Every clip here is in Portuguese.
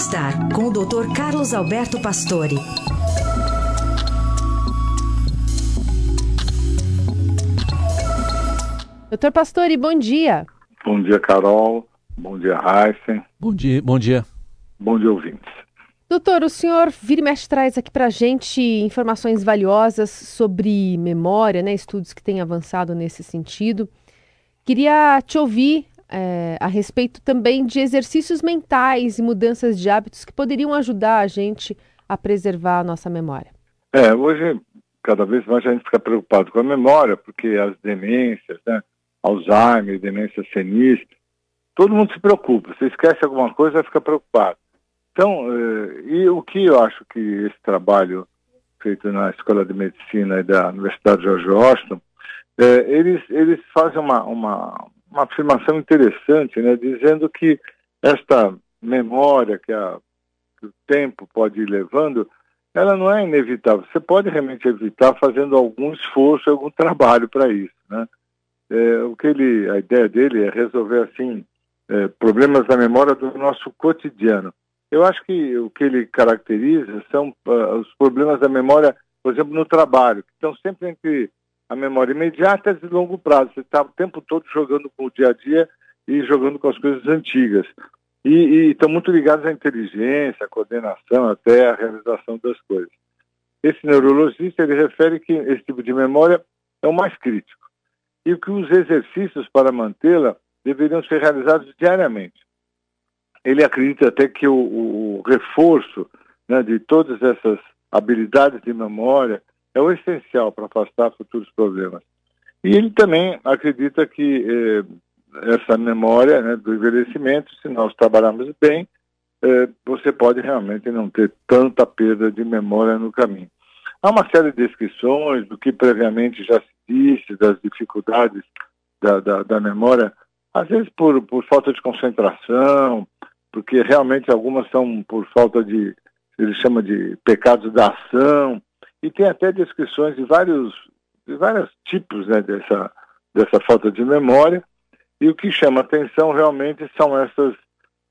Bem-Estar, com o Dr. Carlos Alberto Pastore. Doutor Pastore, bom dia. Bom dia, Carol. Bom dia, Heisen. Bom dia, bom dia. Bom dia, ouvintes. Doutor, o senhor vira e mexe traz aqui para a gente informações valiosas sobre memória, né? Estudos que têm avançado nesse sentido. Queria te ouvir é, a respeito também de exercícios mentais e mudanças de hábitos que poderiam ajudar a gente a preservar a nossa memória. É, hoje, cada vez mais a gente fica preocupado com a memória, porque as demências, né, Alzheimer, demência senil, todo mundo se preocupa. Se esquece alguma coisa, fica preocupado. Então, eh, e o que eu acho que esse trabalho feito na Escola de Medicina e da Universidade George Washington, eh, eles, eles fazem uma, uma, uma afirmação interessante, né, dizendo que esta memória que, a, que o tempo pode ir levando, ela não é inevitável. Você pode realmente evitar fazendo algum esforço, algum trabalho para isso, né? É, o que ele, a ideia dele é resolver assim é, problemas da memória do nosso cotidiano. Eu acho que o que ele caracteriza são uh, os problemas da memória, por exemplo, no trabalho, que estão sempre entre a memória imediata e longo prazo. Você está o tempo todo jogando com o dia a dia e jogando com as coisas antigas. E estão muito ligados à inteligência, à coordenação, até à realização das coisas. Esse neurologista ele refere que esse tipo de memória é o mais crítico e que os exercícios para mantê-la deveriam ser realizados diariamente. Ele acredita até que o, o reforço né, de todas essas habilidades de memória é o essencial para afastar futuros problemas. E ele também acredita que eh, essa memória né, do envelhecimento, se nós trabalharmos bem, eh, você pode realmente não ter tanta perda de memória no caminho. Há uma série de descrições do que previamente já se disse, das dificuldades da, da, da memória, às vezes por, por falta de concentração, porque realmente algumas são por falta de, ele chama de pecados da ação, e tem até descrições de vários, de vários tipos né, dessa, dessa falta de memória, e o que chama atenção realmente são essas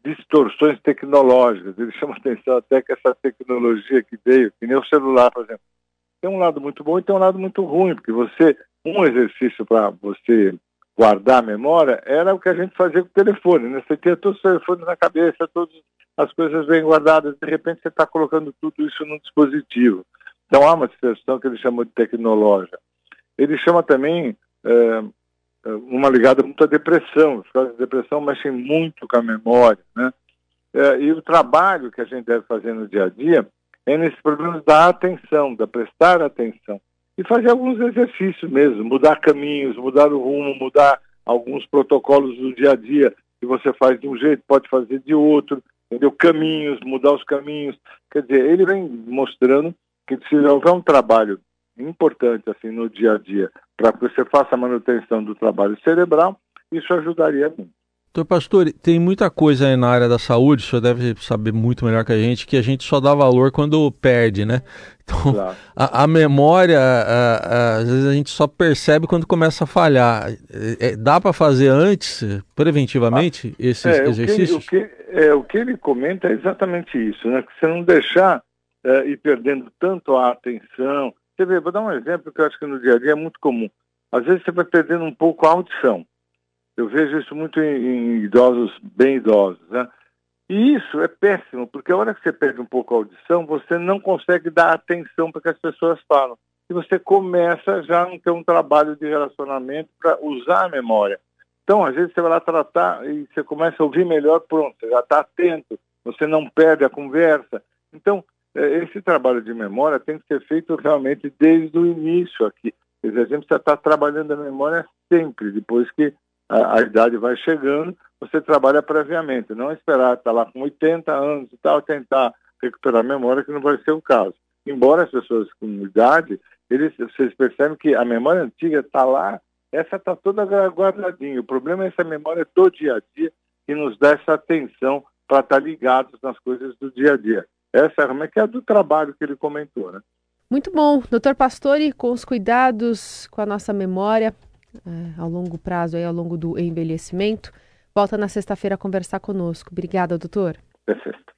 distorções tecnológicas. Ele chama atenção até que essa tecnologia que veio, que nem o celular, por exemplo, tem um lado muito bom e tem um lado muito ruim, porque você, um exercício para você guardar a memória era o que a gente fazia com o telefone, né? Você tinha todos os telefones na cabeça, todas as coisas bem guardadas, de repente você está colocando tudo isso num dispositivo. Então há uma distorção que ele chamou de tecnológica. Ele chama também é, uma ligada muito à depressão. Os casos de depressão mexem muito com a memória, né? É, e o trabalho que a gente deve fazer no dia a dia é nesses problemas da atenção, da prestar atenção. E fazer alguns exercícios mesmo, mudar caminhos, mudar o rumo, mudar alguns protocolos do dia a dia que você faz de um jeito, pode fazer de outro, entendeu? Caminhos, mudar os caminhos. Quer dizer, ele vem mostrando que se houver um trabalho importante assim no dia a dia para que você faça a manutenção do trabalho cerebral, isso ajudaria muito. Doutor Pastor, tem muita coisa aí na área da saúde, o senhor deve saber muito melhor que a gente, que a gente só dá valor quando perde, né? Então, claro. a, a, memória, a, a, às vezes a gente só percebe quando começa a falhar. É, é dá para fazer antes, preventivamente, ah, esses é, exercícios? O que, o, que, é, o que ele comenta é exatamente isso, né? Que você não deixar é, ir perdendo tanto a atenção. Você vê, vou dar um exemplo que eu acho que no dia a dia é muito comum. Às vezes você vai perdendo um pouco a audição. Eu vejo isso muito em, em idosos, bem idosos, né? E isso é péssimo, porque a hora que você perde um pouco a audição, você não consegue dar atenção para que as pessoas falam. E você começa já a ter um trabalho de relacionamento para usar a memória. Então, às vezes, você vai lá tratar e você começa a ouvir melhor, pronto, você já está atento, você não perde a conversa. Então, esse trabalho de memória tem que ser feito realmente desde o início aqui. Quer dizer, a gente trabalhando a memória sempre, depois que a, a, idade vai chegando, você trabalha previamente, não esperar estar lá com 80 anos e tal, tentar recuperar a memória, que não vai ser o caso. Embora as pessoas com idade, eles, vocês percebem que a memória antiga está lá, essa está toda guardadinha. O problema é essa memória do dia a dia que nos dá essa atenção para estar tá ligados nas coisas do dia a dia. Essa é, que é do trabalho que ele comentou, né? Muito bom. Doutor Pastore, com os cuidados com a nossa memória, é, ao longo prazo, aí, ao longo do envelhecimento. Volta na sexta-feira a conversar conosco. Obrigada, doutor. Perfeito.